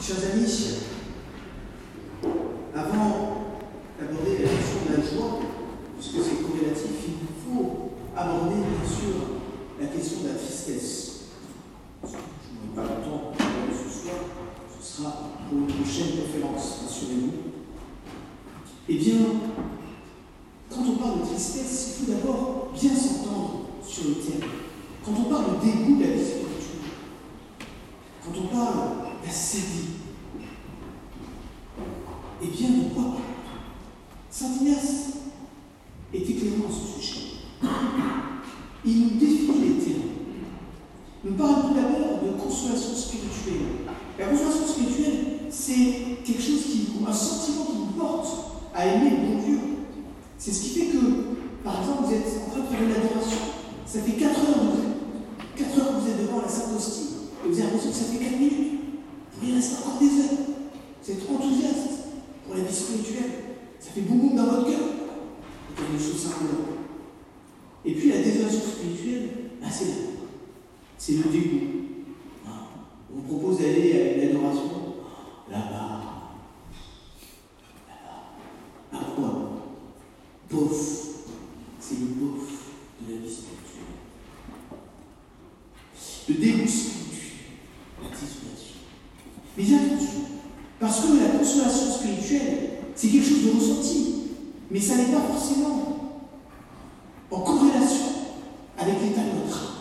Chers amis, avant d'aborder la question de la joie, puisque c'est corrélatif, il faut aborder bien sûr la question de la tristesse. Je n'aurai pas le temps de ce soir, ce sera pour une prochaine conférence, rassurez-vous. Eh bien, quand on parle de tristesse, il faut d'abord bien s'entendre sur le terme. Quand on parle de dégoût de la vie spirituelle, quand on parle d'assédie, eh bien, de quoi Saint Ignace est éclairant à ce sujet. Il nous définit les termes. Nous parlons d'abord de consolation spirituelle. La consolation spirituelle, c'est quelque chose qui, un sentiment qui nous porte à aimer le bon Dieu. C'est ce qui fait que, par exemple, vous êtes en train de faire une adoration. Ça fait 4 heures, que vous, 4 heures que vous êtes devant la Sainte Hostie. Et vous avez l'impression que ça fait 4 minutes. Il reste encore des heures. Vous êtes enthousiaste pour la vie spirituelle. Ça fait beaucoup dans votre cœur. Il y a des choses simples. Et spirituelle, c'est C'est le dégoût. On vous propose d'aller à une adoration là-bas. Là-bas. À quoi Bof. C'est le bof de la vie spirituelle. Le dégoût spirituel, la désolation. Mais attention, parce que la consolation spirituelle, c'est quelque chose de ressenti, mais ça n'est pas forcément en corrélation avec l'état de notre âme.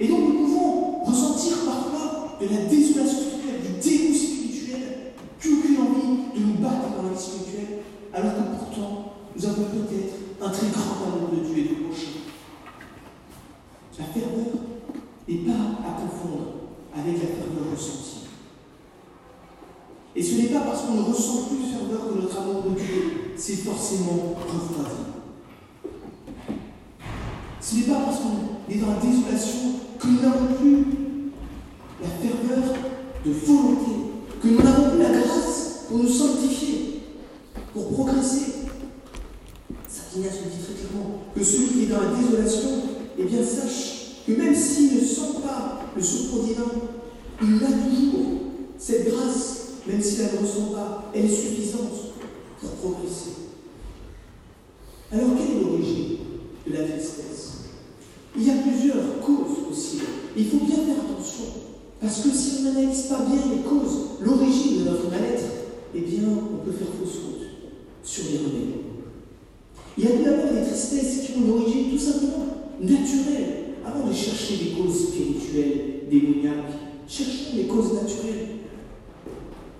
Et donc nous pouvons ressentir parfois de la désolation spirituelle, du dégoût spirituel, plus aucune envie de nous battre dans la vie spirituelle, alors que pourtant nous avons peut-être un très grand amour de Dieu et de prochain. La ferveur n'est pas à confondre avec la ferveur ressentie. Et ce n'est pas parce qu'on ne ressent plus de ferveur que notre amour de Dieu s'est forcément refroidi. Ce n'est pas parce qu'on est dans la désolation que nous n'avons plus la ferveur de volonté, que nous n'avons plus la grâce pour nous sanctifier, pour progresser. Saint Ignace nous dit très clairement que celui qui est dans la désolation, eh bien sache que même s'il ne sent pas le secours divin, il a toujours cette grâce même si elle ne ressent pas, elle est suffisante pour progresser. Alors, quelle est l'origine de la tristesse? Il y a plusieurs causes aussi. Il faut bien faire attention, parce que si on n'analyse pas bien les causes, l'origine de notre mal-être, eh bien, on peut faire fausse route sur les remèdes. Il y a tout d'abord des tristesses qui ont une origine tout simplement naturelle. Avant de chercher des causes spirituelles, démoniaques, cherchons les causes naturelles.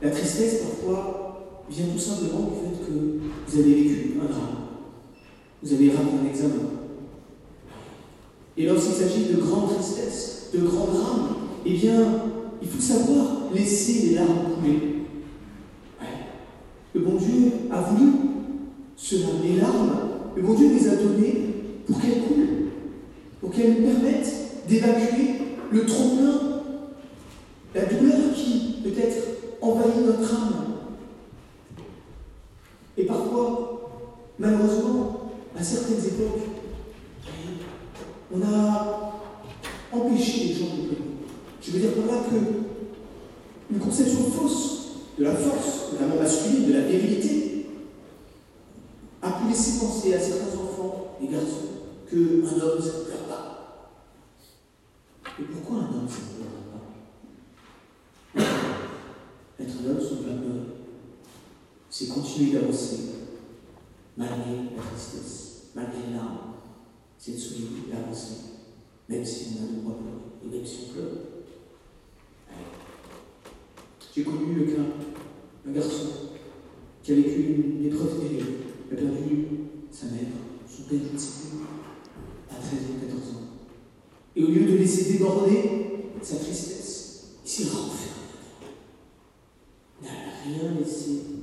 La tristesse, parfois, vient tout simplement du fait que vous avez vécu un drame. Vous avez raté un examen. Et lorsqu'il s'agit de grandes tristesses, de grands drames, eh bien, il faut savoir laisser les larmes couler. Le bon Dieu a voulu cela. Les larmes, le bon Dieu les a données pour qu'elles coulent, pour qu'elles nous permettent d'évacuer le trop-plein, la douleur qui, peut-être, envahit notre âme. Et parfois, malheureusement, à certaines époques, on a empêché les gens de pleurer. Je veux dire par là que une conception fausse de la force, de l'amour masculine, de la virilité, a pu laisser penser à certains enfants et garçons qu'un homme, ça ne pleure pas. Et pourquoi un homme, ça ne pleure pas Être un homme sans pleurer, continuer d'avancer, malgré la tristesse, malgré les larmes, c'est de souligner d'avancer, même si on a le droit de pleurer, et même si on pleure. J'ai connu le cas d'un garçon qui a vécu une épreuve terrible. A perdu sa mère, son père, je ne sais à 13 ou 14 ans. Et au lieu de laisser déborder sa tristesse, il s'est renfermé. Il n'a rien laissé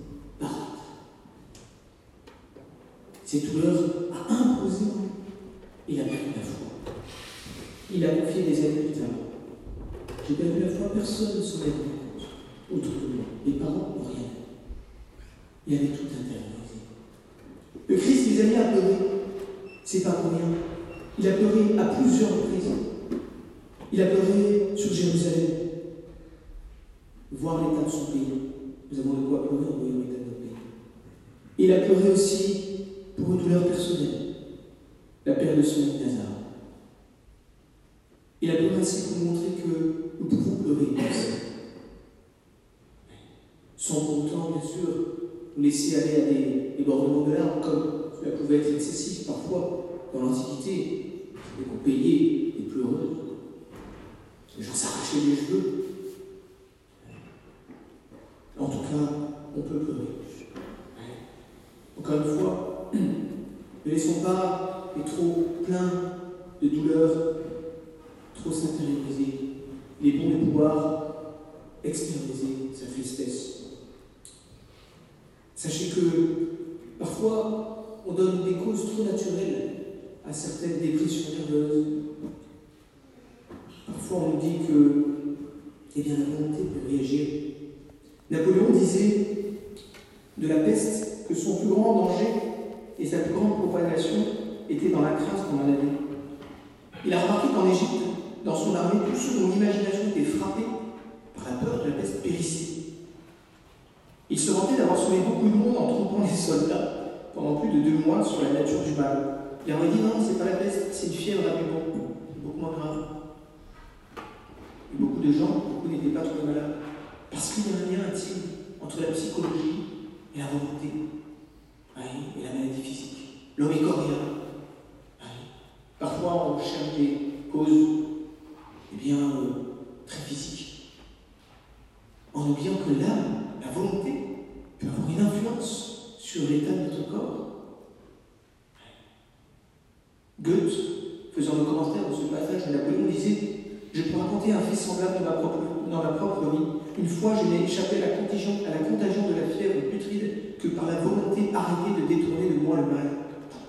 Cette douleur a imposé. Il a perdu la foi. Il a confié des années plus tard. J'ai perdu la foi, personne ne se met en compte. Autre que moi. Les parents n'ont rien. Il avait tout intériorisé. Le Christ les a mis à pleurer. C'est pas pour rien. Il a pleuré à plusieurs reprises. Il a pleuré sur Jérusalem. voir l'état de son pays. Nous avons de quoi pleurer en voyant l'état de notre pays. Il a pleuré aussi pour une douleur personnelle, la perte de son ami. Il a pleuré ainsi pour nous montrer que nous pouvons pleurer. Sans pourtant, bien sûr, nous laisser aller à des débordements de larmes, comme cela pouvait être excessif parfois dans l'Antiquité. Et qu'on payait des pleureuses. Les gens s'arrachaient les cheveux. En tout cas, on peut pleurer. Encore une fois, ne laissons pas les trop pleins de douleur trop s'intérioriser. Il est bon de pouvoir extérioriser sa tristesse. Sachez que parfois, on donne des causes trop naturelles à certaines dépressions nerveuses. Parfois, on nous dit que eh bien, la volonté peut réagir. Napoléon disait de la peste que son plus grand danger et sa plus grande propagation était dans la crainte qu'on en avait. Il a remarqué qu'en Égypte, dans son armée, tous ceux dont l'imagination était frappée par la peur de la peste périssaient. Il se vantait d'avoir sauvé beaucoup de monde en trompant les soldats pendant plus de deux mois sur la nature du mal. Il aurait dit non, c'est pas la peste, c'est une fièvre à bon, beaucoup moins grave. Et beaucoup de gens, beaucoup n'étaient pas trop malades. Parce qu'il y a un lien intime entre la psychologie et la volonté, et la maladie physique. L'homme coréen. Parfois, on cherche des causes eh bien, euh, très physiques, en oubliant que l'âme la volonté peut avoir une influence sur l'état de notre corps. Goethe, faisant le commentaire de ce passage de Napoléon, disait Je peux raconter un fait semblable dans ma propre, dans ma propre vie. Une fois, je n'ai échappé à la, contagion, à la contagion de la fièvre putride que par la volonté arrêtée de détourner de moi le mal.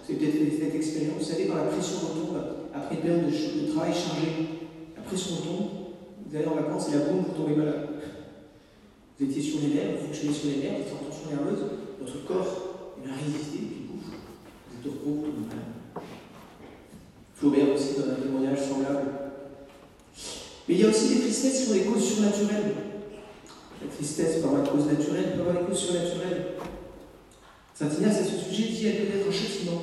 C'est peut-être cette expérience. Vous savez, quand la pression retombe après une période de, de travail chargé, la pression retombe, vous allez en vacances et la bombe, vous tombez malade. Vous étiez sur les nerfs, vous fonctionnez sur les nerfs, vous êtes en tension nerveuse, votre corps il a résisté, et puis vous êtes au repos, tout mal. Flaubert aussi donne un témoignage semblable. Mais il y a aussi des tristesses qui ont des causes surnaturelles. La tristesse par la cause naturelle peut avoir des causes surnaturelles. Saint Ignace, à ce sujet, dit elle peut être un châtiment,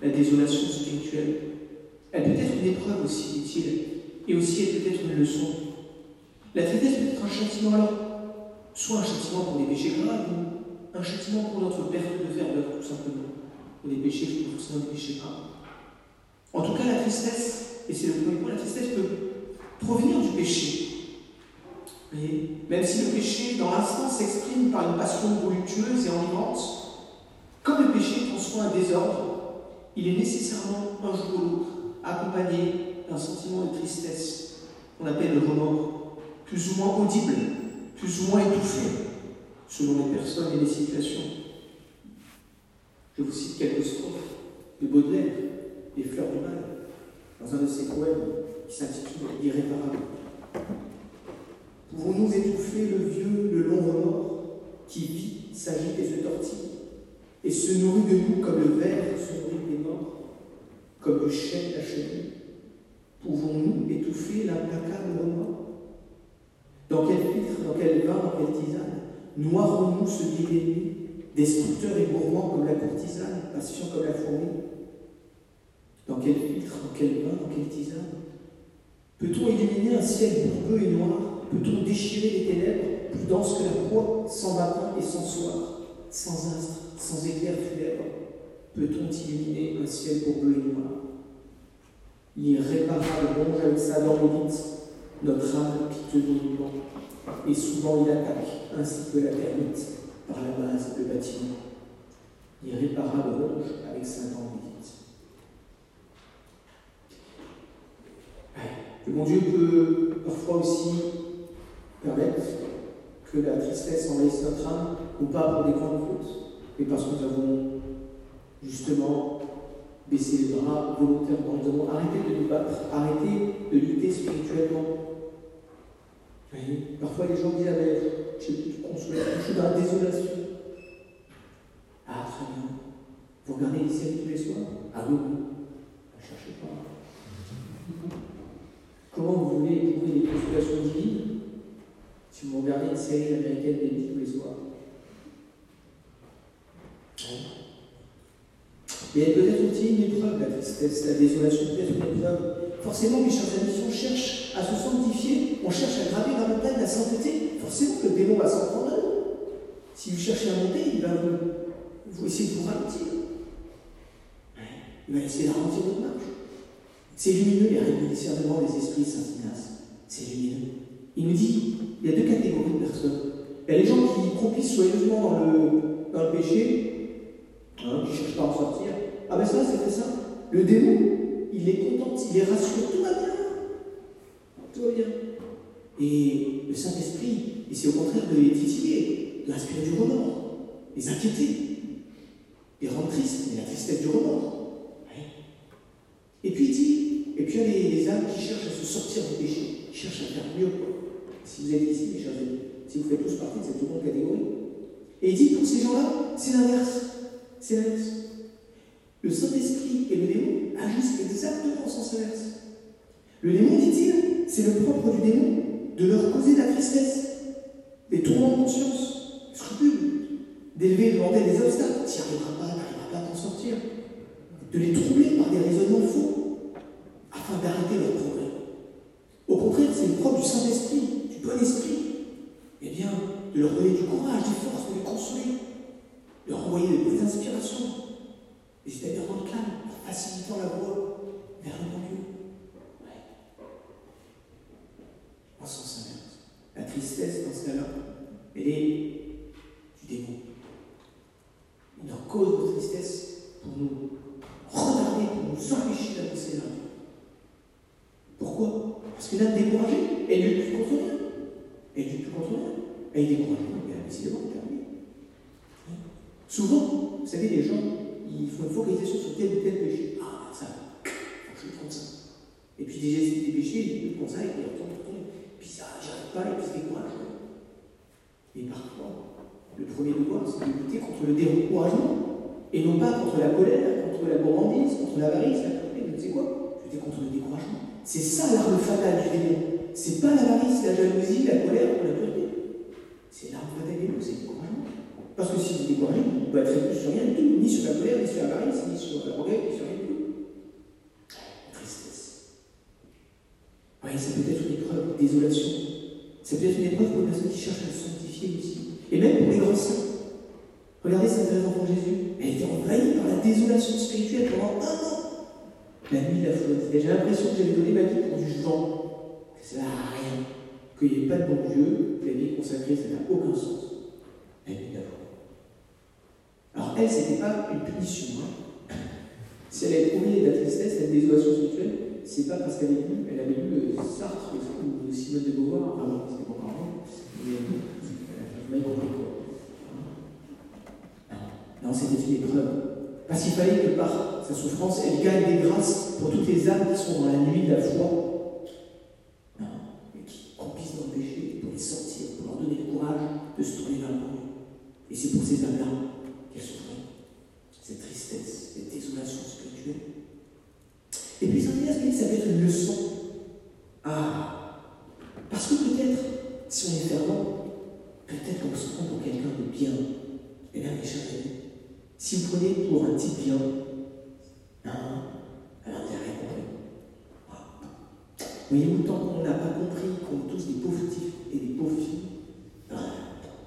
la désolation spirituelle. Elle peut être une épreuve aussi, dit-il, et aussi elle peut être une leçon. La tristesse peut être un châtiment alors soit un châtiment pour des péchés graves, ou un châtiment pour notre perte de ferveur, tout simplement. Pour des péchés sont forcément des péchés graves. En tout cas, la tristesse, et c'est le premier point, la tristesse peut provenir du péché. Mais même si le péché, dans l'instant, s'exprime par une passion voluptueuse et enivrante, comme le péché transforme un désordre, il est nécessairement un jour ou l'autre accompagné d'un sentiment de tristesse qu'on appelle le remords, plus ou moins audible, plus ou moins étouffé, selon les personnes et les situations. Je vous cite quelques strophes de Baudelaire, Les fleurs du mal, dans un de ses poèmes qui s'intitule Irréparable. Pouvons-nous étouffer le vieux, le long remords qui vit, s'agite et se tortille, et se nourrit de nous comme le ver se nourrit des morts, comme le chêne la chenille? Pouvons-nous étouffer l'implacable remords? Dans quel filtre, dans quel vin, dans quelle tisane Noirons-nous ce lit nuits, destructeurs et gourmands comme la courtisane, patient comme la fourmi? Dans quel filtre, dans quel vin, dans quelle tisane Peut-on illuminer un ciel bourbeux et noir? Peut-on déchirer les ténèbres, plus denses que la poix, sans matin et sans soir, sans astre, sans éclair funèbre? Peut-on illuminer un ciel bourbeux et noir? L'irréparable ronge avec sa dent notre âme piteusement, et souvent il attaque, ainsi que la termite, par la base de bâtiment. Irréparable ronge avec sa dent Le bon Dieu peut parfois aussi permettre que la tristesse envahisse notre âme, ou pas pour des grandes fautes, mais parce que nous avons justement baissé les bras volontairement. Nous avons arrêté de nous battre, arrêté de lutter spirituellement. Parfois les gens disent, ah ben, j'ai plus je suis dans la désolation. Ah, très bien. Vous regardez les séries tous les soirs? Ah oui, oui. Ne cherchez pas. Comment vous voulez éprouver des consolations divines Si vous regardez une série américaine des tous les soirs? Et elle peut être aussi une épreuve, la tristesse, la désolation peut être une épreuve. Forcément, mes chers amis, si on cherche à se sanctifier, on cherche à gravir la montagne la sainteté, forcément le démon va s'en prendre. Si vous cherchez à monter, il va vous, vous essayer de vous ralentir. Il va essayer de ralentir votre marche. C'est lumineux les règles du discernement des esprits Saint Ignace. C'est lumineux. Il nous dit il y a deux catégories de personnes. Il y a les gens qui croupissent soigneusement dans le, dans le péché, hein, qui ne cherchent pas à en sortir. Ah ben ça, c'est très simple. Le démon, il est content, il est rassuré, tout va bien. Tout va bien. Et le Saint-Esprit, c'est au contraire de les titiller, de inspirer du remords, les inquiéter, les rendre tristes, mais la tristesse du remords. Et puis il dit, a les, âmes qui cherchent à se sortir du péché, qui cherchent à faire mieux. Si vous êtes ici, mes chers amis, si vous faites tous partie de cette seconde catégorie. Et il dit, pour ces gens-là, c'est l'inverse. C'est l'inverse. Le Saint-Esprit et le démon agissent exactement en sens inverse. Le démon, dit-il, c'est le propre du démon de leur causer la tristesse, des tourments de conscience, scrupules, d'élever, de demander des obstacles. N'y arriveras pas, tu n'arriveras pas à t'en sortir. De les troubler par des raisonnements faux, d'arrêter leur progrès. Au contraire, c'est le propre du Saint-Esprit, du bon esprit, eh bien, de leur donner du courage, des forces, de les consoler, de leur envoyer de bonnes inspirations, et c'est-à-dire dans le calme, en facilitant la voie vers le bon Dieu. Ouais. En sens inverse. La tristesse, dans ce cas-là, elle est du démon. Il en cause de tristesse pour nous retarder, pour nous empêcher d'avancer vers Dieu. Pourquoi Parce que l'âme découragée, elle ne lutte plus contre rien. Ne lutte plus contre rien. Elle est découragée, mais décidément, terminé. Souvent, vous savez, les gens il faut une focalisation sur tel ou tel péché. Ah, ça, faut que je ça. Et puis déjà, c'est des péchés, il comme ça, et puis il ça, j'arrive pas, et puis c'est décourage. Et parfois, le premier devoir, c'est de lutter contre le découragement, et non pas contre la colère, contre la gourmandise, contre l'avarice, la tu sais quoi Lutter contre le découragement. C'est ça l'arme fatale du démon. C'est pas l'avarice, la jalousie, la colère ou la pureté. C'est du démon, c'est le découragement. Parce que si vous découragez, vous ne pouvez être sur rien du tout, ni sur la colère, ni sur la varice, ni sur la regret, ni sur rien du tout. Tristesse. Oui, ça peut être une épreuve, désolation. Ça peut être une épreuve pour une personne qui cherche à sanctifier aussi. Et même pour les grands saints. Regardez Sainte Thérèse d'Enfant Jésus. Elle était envahie par la désolation spirituelle pendant un an. La nuit la flotte. Et j'ai l'impression que j'avais donné ma vie pour du vent. Que ça n'a rien. Qu'il n'y ait pas de bon Dieu, la vie consacrée, ça n'a aucun sens. Nuit de la alors elle, ce n'était pas une punition. Hein. Si elle a éprouvé de la tristesse, la désolation spirituelle, c'est pas parce qu'elle avait lu, elle avait Sartre ou Simone de Beauvoir, ah non, c'était pas encore mais euh, elle a compris quoi. Non, c'était une épreuve. Parce qu'il fallait que par sa souffrance, elle gagne des grâces pour toutes les âmes qui sont dans la nuit de la foi. Non, et qui croupissent dans le péché, pour les sortir, pour leur donner le courage de se tourner vers monde. Et c'est pour ces âmes-là cette tristesse, cette désolation spirituelle. Et puis Saint Ignace dit ça peut être une leçon? Ah Parce que peut-être, si on est fervent, peut-être qu'on se prend pour quelqu'un de bien. Eh bien, mes chers amis, si vous prenez pour un type bien, hein, alors vous n'avez rien compris. Voyez-vous, tant qu'on n'a pas compris qu'on est tous des pauvres types et des pauvres filles,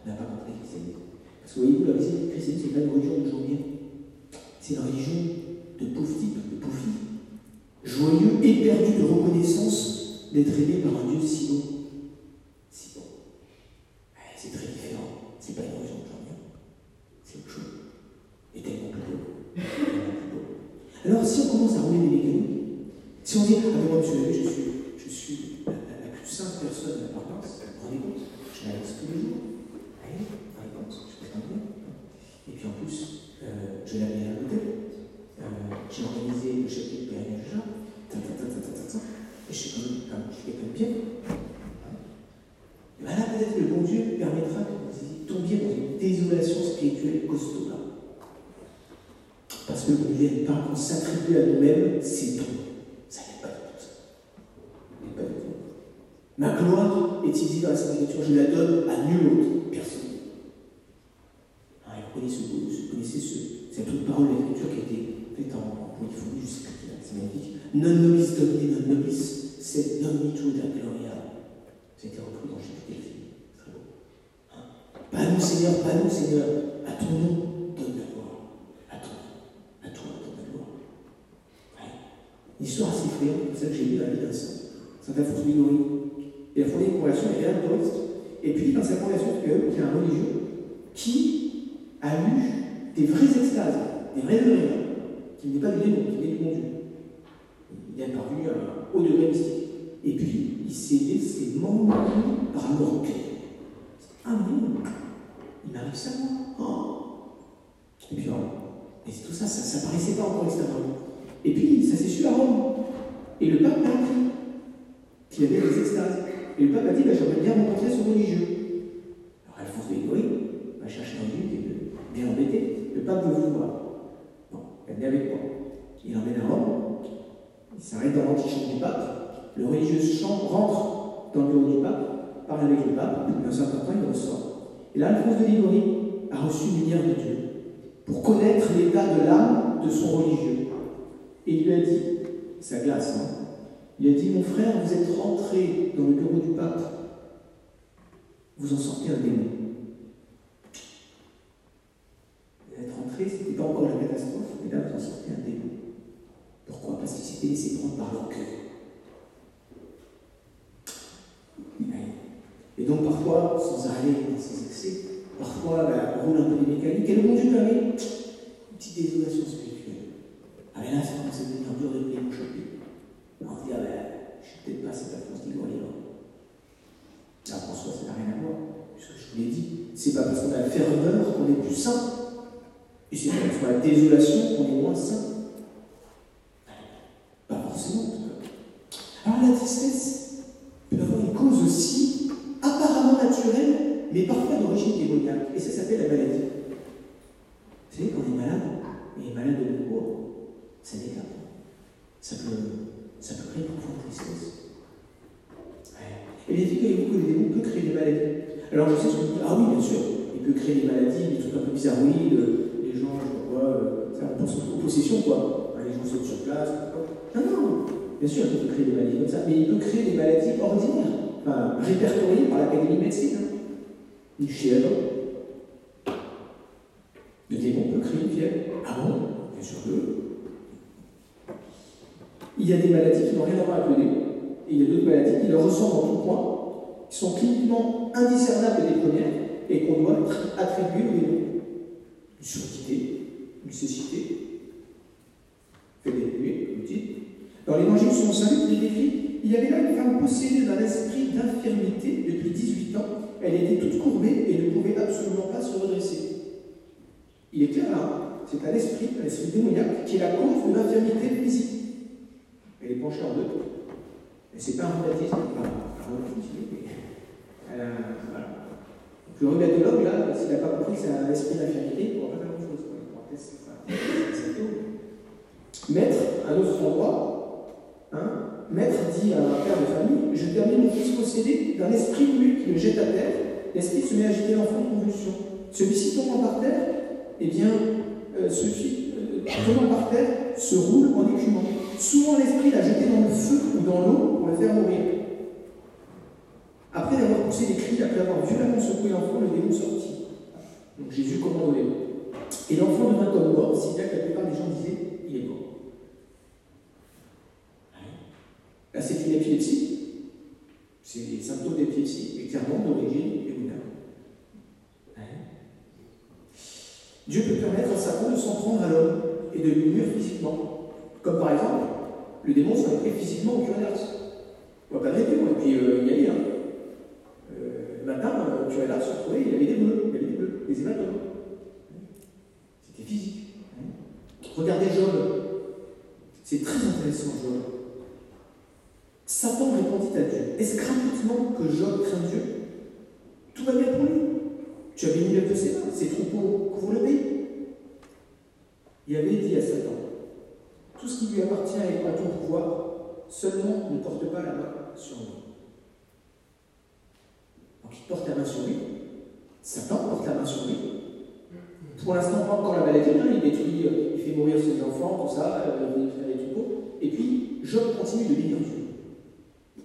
n'a pas compris qui c'est. Parce que voyez-vous, visite chrétienne, c'est pas une religion. C'est une religion de pauvres types, de pauvres filles. Joyeux, éperdu de reconnaissance d'être aimé par un Dieu si bon. Si bon. C'est très différent. C'est pas une religion de journée. C'est autre chose. Et tellement plus beau. Alors, si on commence à rouler les mécaniques, si on dit, ah, mais moi, monsieur je suis, je suis la, la, plus sainte personne de la paroisse, vous vous rendez compte Je la laisse tous les jours. Et puis en plus, euh, je l'avais à l'hôtel. Euh, j'ai organisé le chapitre de Père ta, et je suis quand même, je suis quelqu'un de bien. Et bien là, peut-être que le bon Dieu permettra que vous tombiez dans une désolation spirituelle costaud là. Parce que vous n'êtes pas qu'on s'attribue à nous-mêmes c'est dons. Ça n'est pas du tout ça. n'est pas du tout. Ma gloire est est-il dit dans la Sainte Écriture Je la donne à nul autre, personne. Ah, vous connaissez, vous connaissez ce, autre parole de l'Écriture qui a été faite en polyphonie, qui c'est magnifique. Non nobis domini, non nobis, c'est dominitu da gloria. Été repris dans chaque film. Très beau. Hein pas nous, Seigneur, pas nous, Seigneur. À ton nom, donne la gloire. À toi, à toi, donne la gloire. Ouais. Une histoire assez c'est ça que j'ai lu vie d'un saint. Alphonse Ligori. Il a fondé une conversion, il est touriste. Et puis, dans sa conversion, il y a un religieux qui a eu des vraies extases, des vrais degrés, qui n'est pas du démon, qui est du bon Dieu. Il est à un haut degré mystique. Et puis, il s'est laissé m'emmener par l'orgueil. Ah non, il m'arrive ça, moi. Oh. Et puis, et tout ça, ça, ça paraissait pas encore extérieurement. Et puis, ça s'est su à Rome. Et le pape a appris qu'il avait des extases. Et le pape a dit bah, J'aimerais bien rencontrer ce religieux. Alors Alphonse de Ligori va chercher un qui est bien embêté. Le pape veut vous voir. Est avec moi. Il emmène à Rome. Il s'arrête dans l'antichambre du pape. Le religieux rentre dans le bureau du pape, parle avec le pape, et un certain temps, il ressort. Et là, Alphonse de Ligori a reçu une lumière de Dieu pour connaître l'état de l'âme de son religieux. Et il lui a dit, ça glace, hein il a dit, mon frère, vous êtes rentré dans le bureau du pape, vous en sortez un démon. Vous êtes rentré, ce n'était pas encore la catastrophe, mais là, vous en sortez un démon. Pourquoi Parce qu'il s'était laissé prendre par l'orgueil. Et donc, parfois, sans aller dans ses excès, parfois, roule un peu les mécaniques, et le bon Dieu permet une petite désolation spirituelle. Ah, mais là, ça commence à devenir dur de venir choper. On se dit, ah ben, je suis peut-être pas cette Alphonse d'Igorien. Là, François, ça n'a rien à voir. Puisque je vous l'ai dit, c'est pas parce qu'on a la ferveur qu'on est plus saint. Et c'est pas parce qu'on a la désolation qu'on est moins saint. Pas forcément, en tout cas. Alors, la tristesse Et ça s'appelle la maladie. Vous savez, quand on est malade, et malade de nouveau, ça déclare. Ça peut ça peut créer parfois tristesse. Et les que les démons peuvent créer des maladies. Alors je sais ce vous dites, ah oui, bien sûr, il peut créer des maladies, des trucs un peu bizarroïdes, les gens, je vois, euh, ça, on pense aux possessions, quoi. Les gens sautent sur place. Non, non, bien sûr, il peut créer des maladies comme ça, mais il peut créer des maladies ordinaires, enfin, répertoriées par l'Académie de médecine. Hein. Une fièvre. Le démon Ah bon? Bien sûr que il y a des maladies qui n'ont rien à voir avec le nez, et il y a d'autres maladies qui leur ressemblent en tout point, qui sont cliniquement indiscernables des premières, et qu'on doit attribuer au démon. Une surdité, une cécité, fait comme dit. Dans l'évangile selon Saint Luc, il décrit il y avait là une femme possédée d'un esprit d'infirmité depuis 18 ans. Elle était toute courbée et ne pouvait absolument pas se redresser. Il est clair là, c'est un esprit, un esprit démoniaque, qui est la cause de l'infirmité physique elle est penchée en deux. Et c'est pas un rhumatisme, enfin, un rhumatisme, mais a, voilà. Donc le rhumatologue, là, s'il n'a pas compris que c'est un esprit d'infirmité, il ne pourra pas faire grand-chose. Maître, un autre endroit, hein, Maître dit à un père de famille Je termine mon fils possédé d'un esprit muet qui le jette à terre. L'esprit se met à agiter l'enfant en convulsion. Celui-ci tombe par terre, eh bien, euh, celui-ci, euh, tombant par terre, se roule en écumant. Souvent, l'esprit l'a jeté dans le feu ou dans l'eau pour le faire mourir. Après avoir poussé des cris, après avoir violemment secoué l'enfant, le démon sortit. Donc Jésus commande au démon. Et l'enfant devint comme mort, si bien que la plupart des gens disaient il est mort. Là, c'est une épilepsie. C'est des symptômes d'épilepsie, et clairement d'origine démoniaque. Dieu peut permettre à Satan de s'en prendre à l'homme et de lui nuire physiquement. Comme par exemple, le démon serait pris physiquement au curieux On va pas et puis euh, il y allait. Hein. Euh, le matin, euh, au curieux se retrouvait, il avait des bleus, il avait des bleus, des hématomes. C'était physique. Regardez Job. C'est très intéressant, Job. Satan répondit à Dieu. Est-ce gratuitement que Job craint Dieu? Tout va bien pour lui. Tu avais mis de ses mains, ses troupeaux le pays. Il avait dit à Satan tout ce qui lui appartient est à ton pouvoir, seulement ne porte pas la main sur nous. main sur lui. Satan porte la main sur lui. Pour l'instant, pas encore la maladie, hein, il détruit, euh, il fait mourir ses enfants, tout ça, il fait les troupeaux. Et puis, Job continue de bénir Dieu.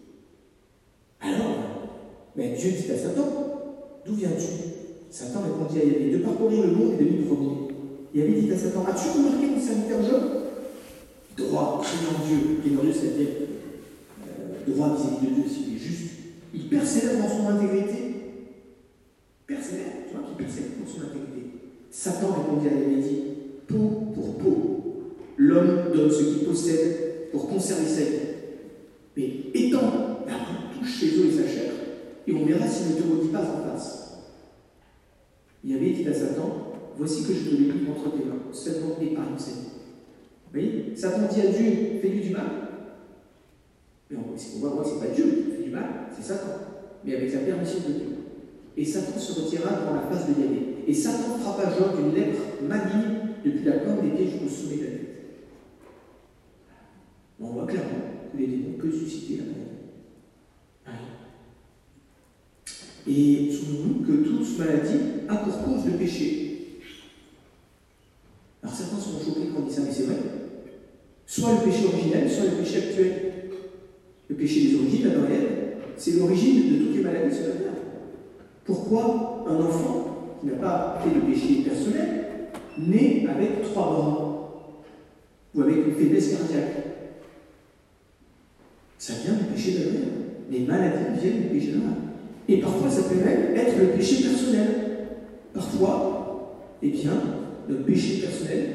Alors, mais Dieu dit à Satan, d'où viens-tu? Satan répondit à Yahvé, de parcourir le monde et de m'y promener. Yahvé dit à Satan, as-tu remarqué mon serviteur Job? Droit, craignant Dieu, craignant Dieu, c'est-à-dire droit vis-à-vis de Dieu, s'il est juste. Il persévère dans son intégrité. Persévère, tu vois, qu'il persévère dans son intégrité. Satan répondit à Yahvé, dit, peau pour peau, l'homme donne ce qu'il possède pour conserver sa vie. Mais étant la touche ses os et sa chair, et on verra s'il ne te maudit pas en face. Il dit à Satan, voici que je te mis entre tes mains, seulement épargne vie. Vous voyez Satan dit à Dieu, fais-lui du mal. Mais on voit, moi, c'est pas Dieu qui fait du mal, c'est Satan. Mais avec la permission de Dieu. Et Satan se retira devant la face de Yahvé. Et Satan frappa Job d'une lèpre maligne depuis la corne des pieds jusqu'au sommet de la tête. On voit clairement que les démons peuvent susciter la maladie. Et souvenons-nous que toute maladie a pour cause le péché. Alors certains sont choqués quand on dit ça, mais c'est vrai. Soit le péché originel, soit le péché actuel. Le péché des origines, la c'est l'origine de toutes les maladies sur la terre. Pourquoi un enfant qui n'a pas fait de péché personnel naît avec trois bras ou avec une faiblesse cardiaque? Ça vient du péché de la Les maladies viennent du péché de la et parfois, ça peut même être le péché personnel. Parfois, eh bien, notre péché personnel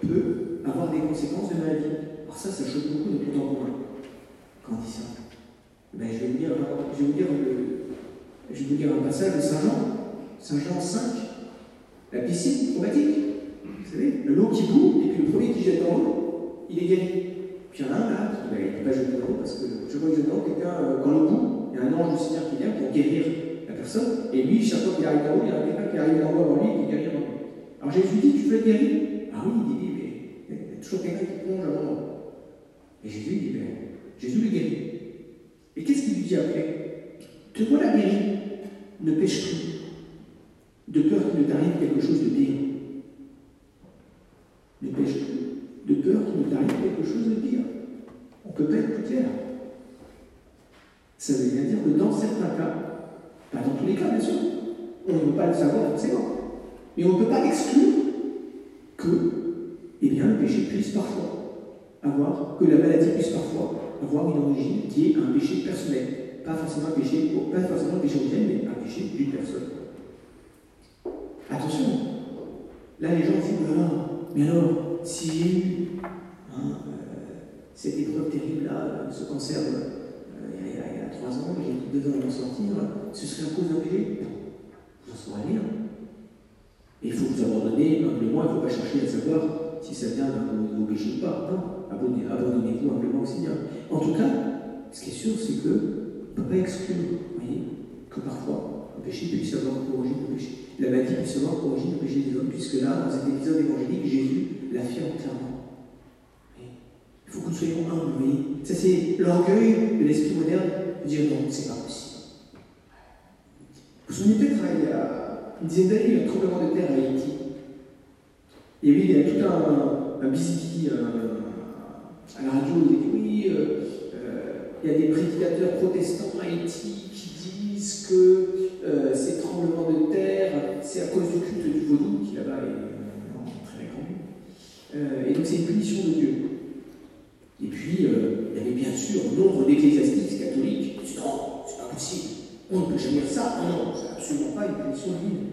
peut avoir des conséquences de maladie. Alors ça, ça choque beaucoup de contemporains quand on dit ça. Ben, je, vais vous dire, je, vais vous dire un passage de Saint Jean, Saint Jean 5, la piscine chromatique. Vous savez, le l'eau qui bout, et puis le premier qui jette dans l'eau, il est guéri. Puis il y en a un là, qui ne va pas jeter dans l'eau, parce que je vois que dans l'eau, quelqu'un, euh, quand le bout, il y a un ange Seigneur qui vient pour guérir la personne, et lui, chaque fois qu'il arrive là-haut, il y a quelqu'un qui arrive dans en lui et qui guérit en lui. Alors Jésus dit Tu veux être guéri Ah oui, il dit Mais il y a toujours quelqu'un qui plonge avant moi. Et Jésus dit Mais Jésus le guérit. Et qu'est-ce qu'il lui dit après? Te voilà guéri, ne pêche plus, de peur qu'il ne t'arrive quelque chose de pire. Ne pêche plus, de peur qu'il ne t'arrive quelque chose de pire. On ne peut pas être plus clair. Ça veut bien dire que dans certains cas, pas dans tous les cas bien sûr, on ne peut pas le savoir forcément, mais on ne peut pas exclure que eh bien, le péché puisse parfois avoir, que la maladie puisse parfois avoir une origine qui est un péché personnel. Pas forcément un péché, pas forcément un péché originel, mais un péché d'une personne. Attention, là les gens disent, voilà, mais alors, si hein, euh, cette épreuve terrible-là, ce cancer trois ans, j'ai ans à m'en sortir, ce serait cause d'un péché J'en saurais rien. Et il faut vous abandonner humblement, il ne faut pas chercher à savoir si ça vient d'un de vos péchés ou pas. Non, abandonnez-vous humblement au Seigneur. En tout cas, ce qui est sûr, c'est que ne peut pas exclure, voyez, que parfois le péché puisse avoir pour origine le péché. La maladie puisse avoir origine le péché des hommes, puisque là, dans cet épisode évangélique, Jésus l'affirme clairement. Nous soyons. Ça, c'est l'orgueil de l'esprit moderne dire non, c'est pas possible. Vous vous souvenez peut-être, il y a une dizaine d'années, il y a un tremblement de terre à Haïti. Et oui, il y a tout un, un euh, à la radio, il dit oui, euh, euh, il y a des prédicateurs protestants à Haïti qui disent que ces tremblements de terre, c'est à cause du culte du vaudou, qui là-bas est très répandu. et donc c'est une punition de Dieu. Puis, il y avait bien sûr nombre d'ecclésiastiques catholiques non, c'est pas possible. On ne peut jamais dire ça. Non, non, c'est absolument pas une punition divine.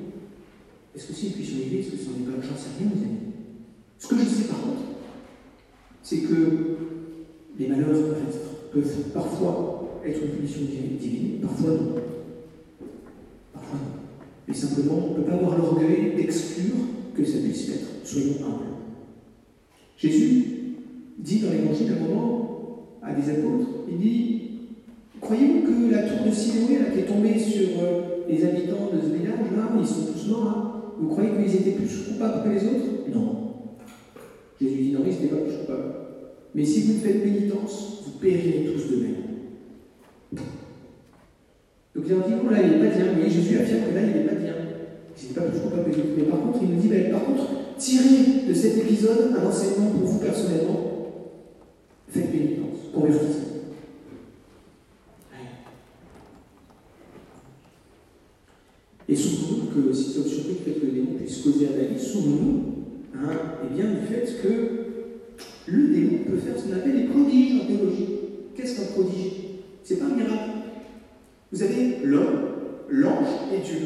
Est-ce que c'est une punition divine? Est-ce que c'est n'est pas J'en sais rien, vous amis? Ce que je sais par contre, c'est que les malheurs peuvent, parfois être une punition divine, parfois non. Parfois non. Mais simplement, on ne peut pas avoir l'orgueil d'exclure que ça puisse être. Soyons humbles. Jésus dit dans l'évangile à un moment à des apôtres, il dit Croyez-vous que la tour de Siloé, qui est tombée sur euh, les habitants de ce village-là, ils sont tous morts, hein vous croyez qu'ils étaient plus coupables que les autres? Non. Jésus dit non, ils n'étaient pas plus coupables. Mais si vous faites pénitence, vous périrez tous de même. Donc bien on dit, non, là, il n'est pas bien. Mais Jésus affirme que là, il n'est pas bien. Je ne pas plus coupable que Mais par contre, il nous dit, par contre, tirez de cet épisode un enseignement pour vous personnellement. Convertissez. Et souvenons-nous que si sommes surpris que le démon puisse causer un avis, souvenons-nous hein, eh bien, du fait que le démon peut faire ce qu'on appelle des prodiges en théologie. Qu'est-ce qu'un prodige? C'est pas un miracle. Vous avez l'homme, l'ange et Dieu.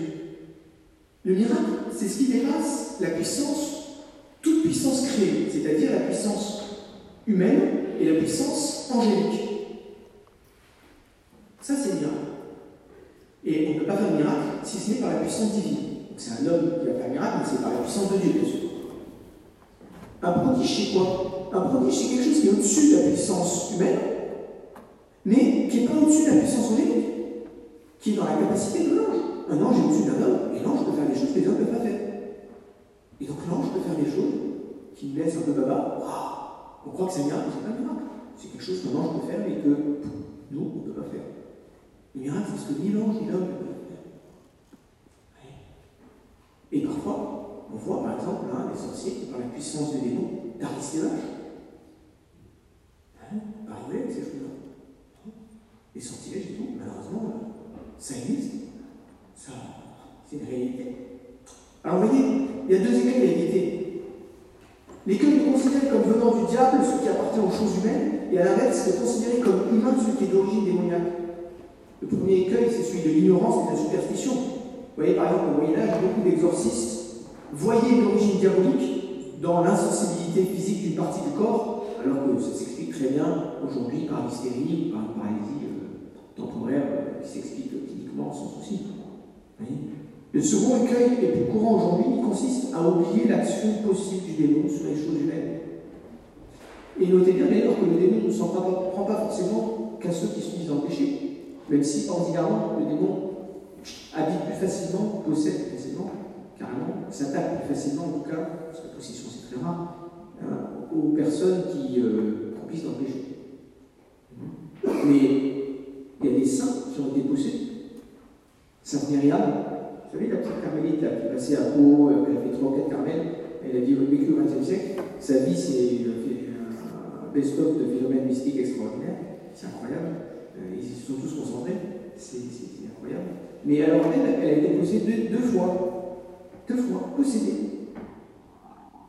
Le miracle, c'est ce qui dépasse la puissance, toute puissance créée, c'est-à-dire la puissance humaine et la puissance angélique. Ça, c'est le miracle. Et on ne peut pas faire de miracle si ce n'est par la puissance divine. C'est un homme qui va faire un miracle, mais c'est par la puissance de Dieu, bien sûr. Un prodige, c'est quoi? Un prodige, c'est quelque chose qui est au-dessus de la puissance humaine, mais qui n'est pas au-dessus de la puissance angélique, qui est dans la capacité de l'ange. Un ange est au-dessus d'un homme, et l'ange peut faire des choses que les hommes ne peuvent pas faire. Et donc l'ange peut faire des choses qui laissent un peu baba. On croit que c'est un miracle, mais c'est pas un miracle. C'est quelque chose qu'un ange peut faire, mais que nous, on ne peut pas faire. Le miracle, c'est ce que ni l'ange ni l'homme ne peuvent faire. Et parfois, on voit par exemple là, des sorciers par la puissance du démon d'Aristévage. Hein, arriver avec ces choses-là. Les sortilèges et tout, malheureusement, ça existe. Ça, c'est une réalité. Alors vous voyez, il y a deux écueils à éviter. L'écueil de considérer comme venant du diable ce qui appartient aux choses humaines, et à l'inverse, de considérer comme humain ce qui est d'origine démoniaque. Le premier écueil, c'est celui de l'ignorance et de la superstition. Vous voyez, par exemple, au Moyen-Âge, beaucoup d'exorcistes voyaient l'origine diabolique dans l'insensibilité physique d'une partie du corps, alors que ça s'explique très bien aujourd'hui par l'hystérie, par une paralysie euh, temporaire euh, qui s'explique cliniquement sans souci. Le second écueil, est plus courant aujourd'hui, consiste à oublier l'action possible du démon sur les choses humaines. Et notez bien d'ailleurs que le démon ne s'en prend pas forcément qu'à ceux qui se disent le péché, même si ordinairement le démon habite plus facilement, possède plus facilement, carrément, s'attaque plus facilement en tout cas, parce que la possession c'est très rare, hein, aux personnes qui euh, dans le péché. Mais il y a des saints qui ont été possédés. Sainte Myriam, vous savez, la petite carmélite qui passée à Pau, euh, elle a fait 3 ou 4 carmels, elle a vécu au XXe siècle. Sa vie, c'est un best-of de phénomènes mystiques extraordinaires. C'est incroyable. Euh, ils se sont tous concentrés. C'est incroyable. Mais alors, elle, elle a été possédée deux, fois. Deux fois, possédée.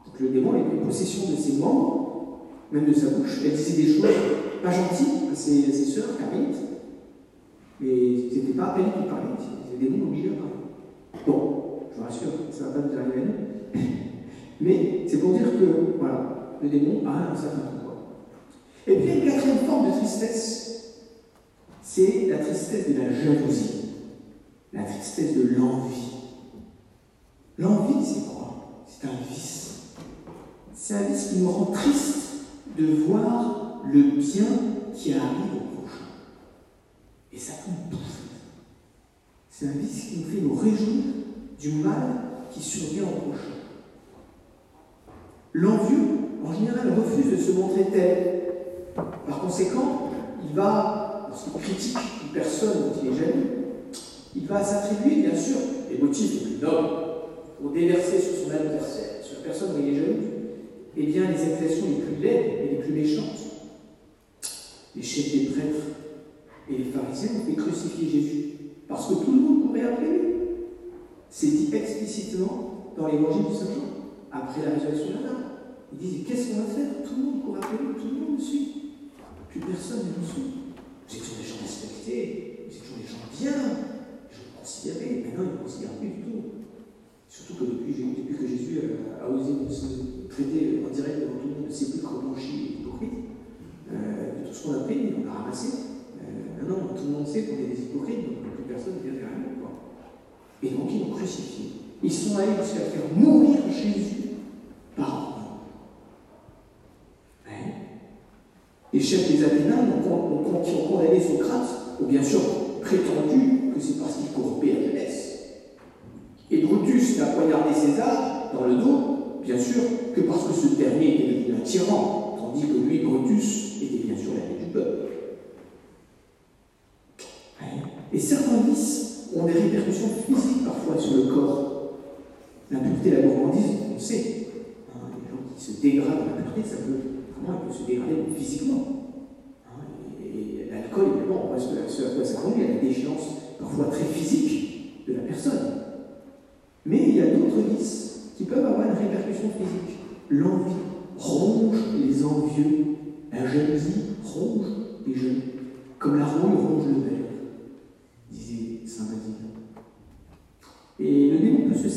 Donc le démon a eu possession de ses membres, même de sa bouche. Elle disait des choses pas gentilles à ses, sœurs, carmélites. Mais ce n'était pas elle qui parlait, c'était des démons obligés à parler. Bon, je vous rassure, ça ne va pas nous arriver nous. Mais c'est pour dire que, voilà, le démon a un certain pouvoir. Et puis, une quatrième forme de tristesse, c'est la tristesse de la jalousie, la tristesse de l'envie. L'envie, c'est quoi? C'est un vice. C'est un vice qui nous rend triste de voir le bien qui arrive au prochain. Et ça nous bouffe. C'est un vice qui nous fait nous réjouir du mal qui survient au prochain. L'envieux, en général, refuse de se montrer tel. Par conséquent, il va, lorsqu'il critique une personne dont il est jaloux, il va s'attribuer, bien sûr, les motifs les plus nobles pour déverser sur son adversaire, sur la personne dont il est jaloux, eh bien, les accusations les plus laides et les plus méchantes. Les chefs des prêtres et les pharisiens ont fait crucifier Jésus parce que tout le monde courait après lui. C'est dit explicitement dans l'évangile du Saint Jean, après la résurrection de l'âme. Ils disent Qu'est-ce qu'on va faire? Tout le monde court après lui, tout le monde le suit. Plus personne ne nous suit. Vous toujours des gens respectés, vous toujours des gens bien, des gens considérés. Maintenant, ils ne considèrent plus du tout. Surtout que depuis, que Jésus a, osé se traiter en direct devant tout le monde de sépulcre blanchi et hypocrite, euh, de tout ce qu'on a pris, on l'a ramassé. Maintenant, tout le monde sait qu'on est des hypocrites, personne ne vient derrière nous. Quoi. Et donc, ils l'ont crucifié. Ils sont allés jusqu'à faire mourir Jésus par hein? Les chefs des Athéniens qui ont condamné Socrate ont bien sûr prétendu que c'est parce qu'il corrompait la jeunesse. Et Brutus n'a poignardé César dans le dos, bien sûr, que parce que ce dernier était devenu un tyran, tandis que lui, Brutus, était bien sûr l'ami du peuple. Et certains vices ont des répercussions physiques parfois sur le corps. L'impureté, la gourmandise, on sait. Hein, les gens qui se dégradent en impureté, ça peut, vraiment, se dégrader physiquement. Hein, et, l'alcool, évidemment, on voit ce, à quoi ça conduit, à la déchéance parfois très physique de la personne. Mais il y a d'autres vices qui peuvent avoir une répercussion physique. L'envie ronge les envieux, la jalousie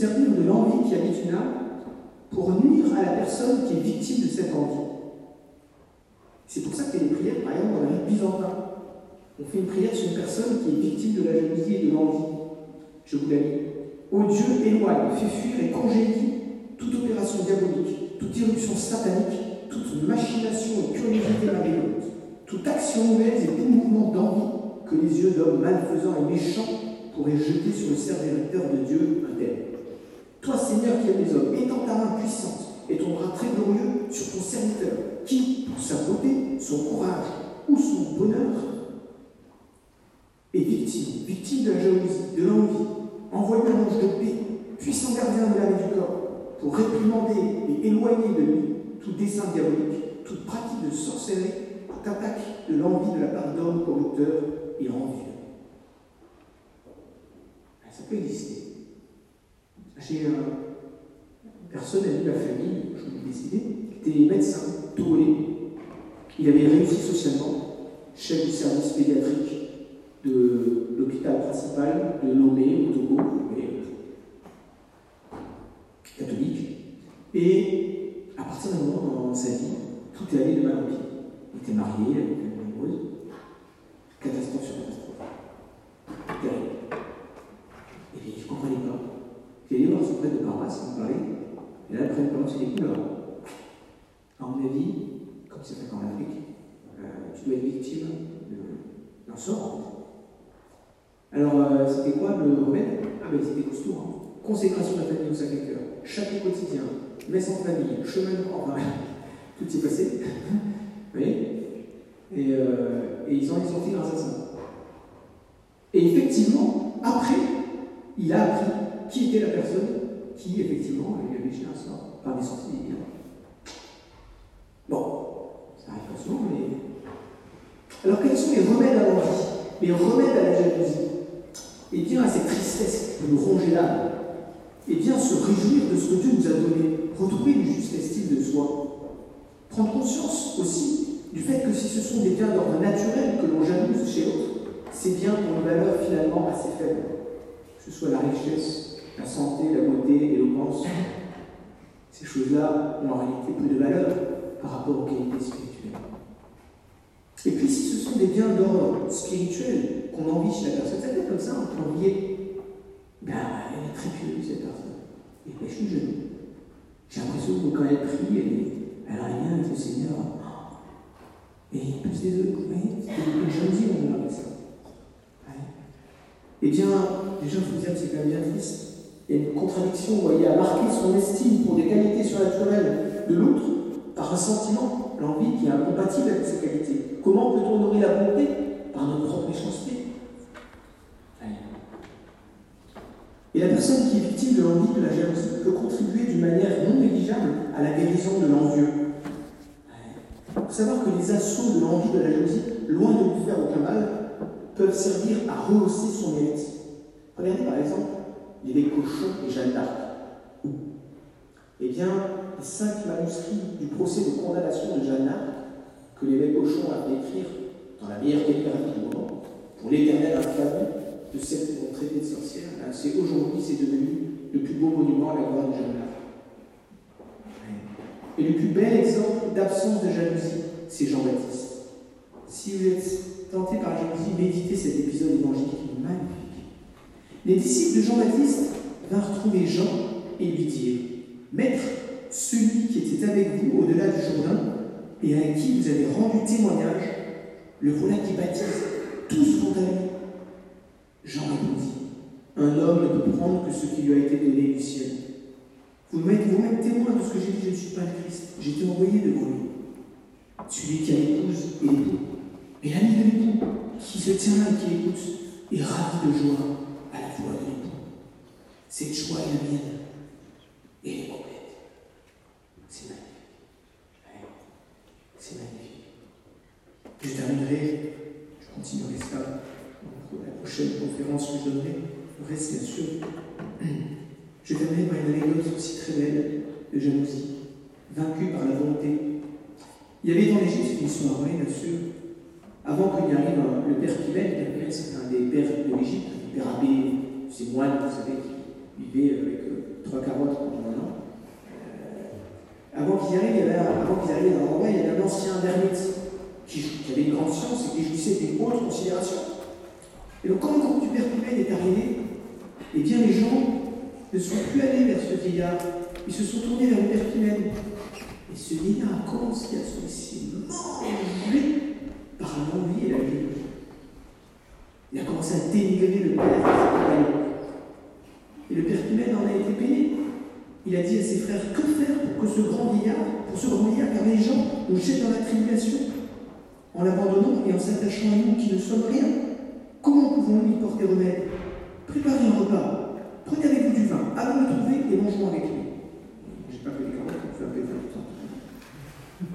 servir de l'envie qui habite une âme pour nuire à la personne qui est victime de cette envie. C'est pour ça que les prières, par exemple, dans la rite byzantin, on fait une prière sur une personne qui est victime de la jalousie et de l'envie. Je vous la lis. Ô Dieu, éloigne, fais fuir et congédie toute opération diabolique, toute irruption satanique, toute machination et curiosité malveillante, toute action mauvaise et tout mouvement d'envie que les yeux d'hommes malfaisants et méchants pourraient jeter sur le serviteur de Dieu un tel. Toi, Seigneur, qui aimes les hommes, étends ta main puissante et ton bras très glorieux sur ton serviteur, qui, pour sa beauté, son courage ou son bonheur, est victime, victime de la jalousie, de l'envie, envoie un ange de paix, puissant gardien de l'âme du corps, pour réprimander et éloigner de lui tout dessein diabolique, toute pratique de sorcellerie, toute attaque de l'envie de la part d'hommes corrupteurs et envieux. Ça peut exister. J'ai une personne amie de la famille, je l'ai décidé, qui était médecin, tourné. Il avait réussi socialement, chef du service pédiatrique de l'hôpital principal de Lomé, au Togo, catholique. Et à partir d'un moment dans sa vie, tout est allé de mal en pire. Il était marié, avait une amoureuse. Catastrophe sur catastrophe. Terrible. Et je ne comprenais pas. J'ai allé voir son prêtre de paroisse, on parlait. Et là, le prêtre de paroisse, il dit, alors, à mon avis, comme c'est fait en Afrique, euh, tu dois être victime d'un sort. Alors, euh, c'était quoi le remède? Ah, ben c'était costaud. Hein. Consécration de la famille au Sacré-Cœur, chapeau quotidien, messe en famille, chemin de enfin, tout s'est passé. Vous voyez? Et, euh, et, ils ont été sortis grâce à ça. Et effectivement, après, il a appris qui était la personne qui, effectivement, avait jeté un sort par des sorties. Bon, ça arrive pas souvent, mais. Alors, quels sont les remèdes à l'envie Les remèdes à la jalousie? Et bien à cette tristesse qui peut nous ronger l'âme, et bien se réjouir de ce que Dieu nous a donné, retrouver une juste estime de soi, prendre conscience aussi du fait que si ce sont des biens d'ordre naturel que l'on jalouse chez l'autre, c'est bien pour une valeur finalement assez faible, que ce soit la richesse, la santé, la beauté, l'éloquence. Ces choses-là ont en réalité peu de valeur par rapport aux qualités spirituelles. Et puis si ce sont des biens d'ordre spirituel qu'on envie chez la personne, ça peut être comme ça, on peut envier. Ben, elle est très pieuse cette personne. Et ben, je suis jeune. J'ai l'impression que quand elle prie, elle, elle a rien avec le Seigneur. Et il pousse des œufs, vous voyez C'est une on avec ça. Eh bien, déjà, je vous dire que c'est quand même bien triste. Il y a une contradiction, vous voyez, à marquer son estime pour des qualités surnaturelles de l'autre par un sentiment, l'envie qui est incompatible avec ces qualités. Comment peut-on honorer la bonté Par notre propre méchanceté? Et la personne qui est victime de l'envie, de la jalousie, peut contribuer d'une manière non négligeable à la guérison de l'envieux. Il faut savoir que les assauts de l'envie, de la jalousie, loin de lui faire aucun mal, peuvent servir à rehausser son mérite. Regardez par exemple l'évêque Cochon et Jeanne d'Arc. Eh bien, les cinq manuscrits du procès de condamnation de Jeanne d'Arc que l'évêque Cochon a fait écrire dans la meilleure calligraphie du moment, pour l'éternel infamie de vont traiter de sorcière, c'est aujourd'hui, c'est devenu le plus beau monument à la gloire de Jeanne d'Arc. Et le plus bel exemple d'absence de jalousie, c'est Jean-Baptiste. Si vous êtes tenté par la jalousie, méditez cet épisode évangélique magnifique. Les disciples de Jean-Baptiste vinrent trouver Jean et lui dirent Maître, celui qui était avec vous au-delà du Jourdain et à qui vous avez rendu témoignage, le voilà qui baptise. Tous vont. Jean répondit Un homme ne peut prendre que ce qui lui a été donné du ciel. Vous m'êtes, vous témoin de ce que j'ai dit, je ne suis pas le Christ. J'ai été envoyé devant lui. Celui qui a l'épouse et l'époux. Et l'ami de l'époux, qui se tient là et qui écoute, est ravi de joie cette joie est la mienne. Et elle est. C'est magnifique. Hein? C'est magnifique. Je terminerai, je continuerai ça pour la prochaine conférence que je donnerai. Le reste, bien sûr. Je terminerai par une anecdote aussi très belle de jalousie, vaincue par la volonté. Il y avait dans l'Égypte une soirée, bien sûr, avant qu'il arrive hein, le père Pivet. Le père c'est un des pères de l'Égypte, le père abbé, ces moines, vous savez, qui avec euh, trois carottes pendant un an. Avant qu'ils arrivent, avant qu'ils arrivent dans il y avait un ancien ermite qui, avait une grande science et qui jouissait d'une haute considération. Et donc, quand le groupe du père est arrivé, eh bien, les gens ne sont plus allés vers ce vieillard, ils se sont tournés vers le père. Et ce vieillard a commencé à se laisser manger par l'envie et la vie. Il a commencé à dénigrer le père Et le père Pimel en a été payé. Il a dit à ses frères Que faire pour que ce grand vieillard, pour ce grand vieillard, car les gens nous jettent dans la tribulation en l'abandonnant et en s'attachant à nous qui ne sommes rien Comment pouvons-nous y porter remède? Préparez un repas, prenez avec vous du vin, allons le trouver et mangeons avec lui. Les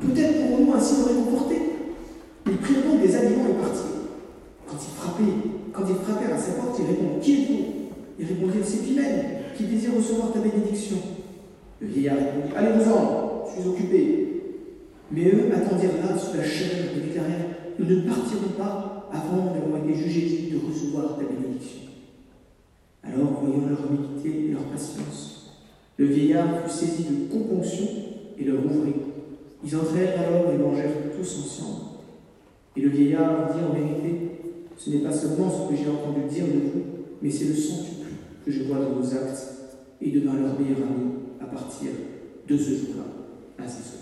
Peut-être pourrons-nous ainsi nous réconforter. Ils prirent donc des aliments et partirent. Quand ils frappaient, quand ils frappèrent à sa porte, ils répondirent Qui êtes-vous? Ils répondirent C'est Pimène, qui désire recevoir ta bénédiction. Le vieillard répondit Allez-vous-en, je suis occupé. Mais eux attendirent là sous la chair et déclarèrent Nous ne partirons pas avant d'avoir été jugés de recevoir ta bénédiction. Alors, voyant leur humilité et leur patience, le vieillard fut saisi de componction et leur ouvrit. Ils entrèrent alors et mangèrent tous ensemble. Et le vieillard dit en vérité Ce n'est pas seulement ce que j'ai entendu dire de vous, mais c'est le centuple que je vois dans nos actes et devint leur meilleur ami à partir de ce jour-là. Ainsi soit.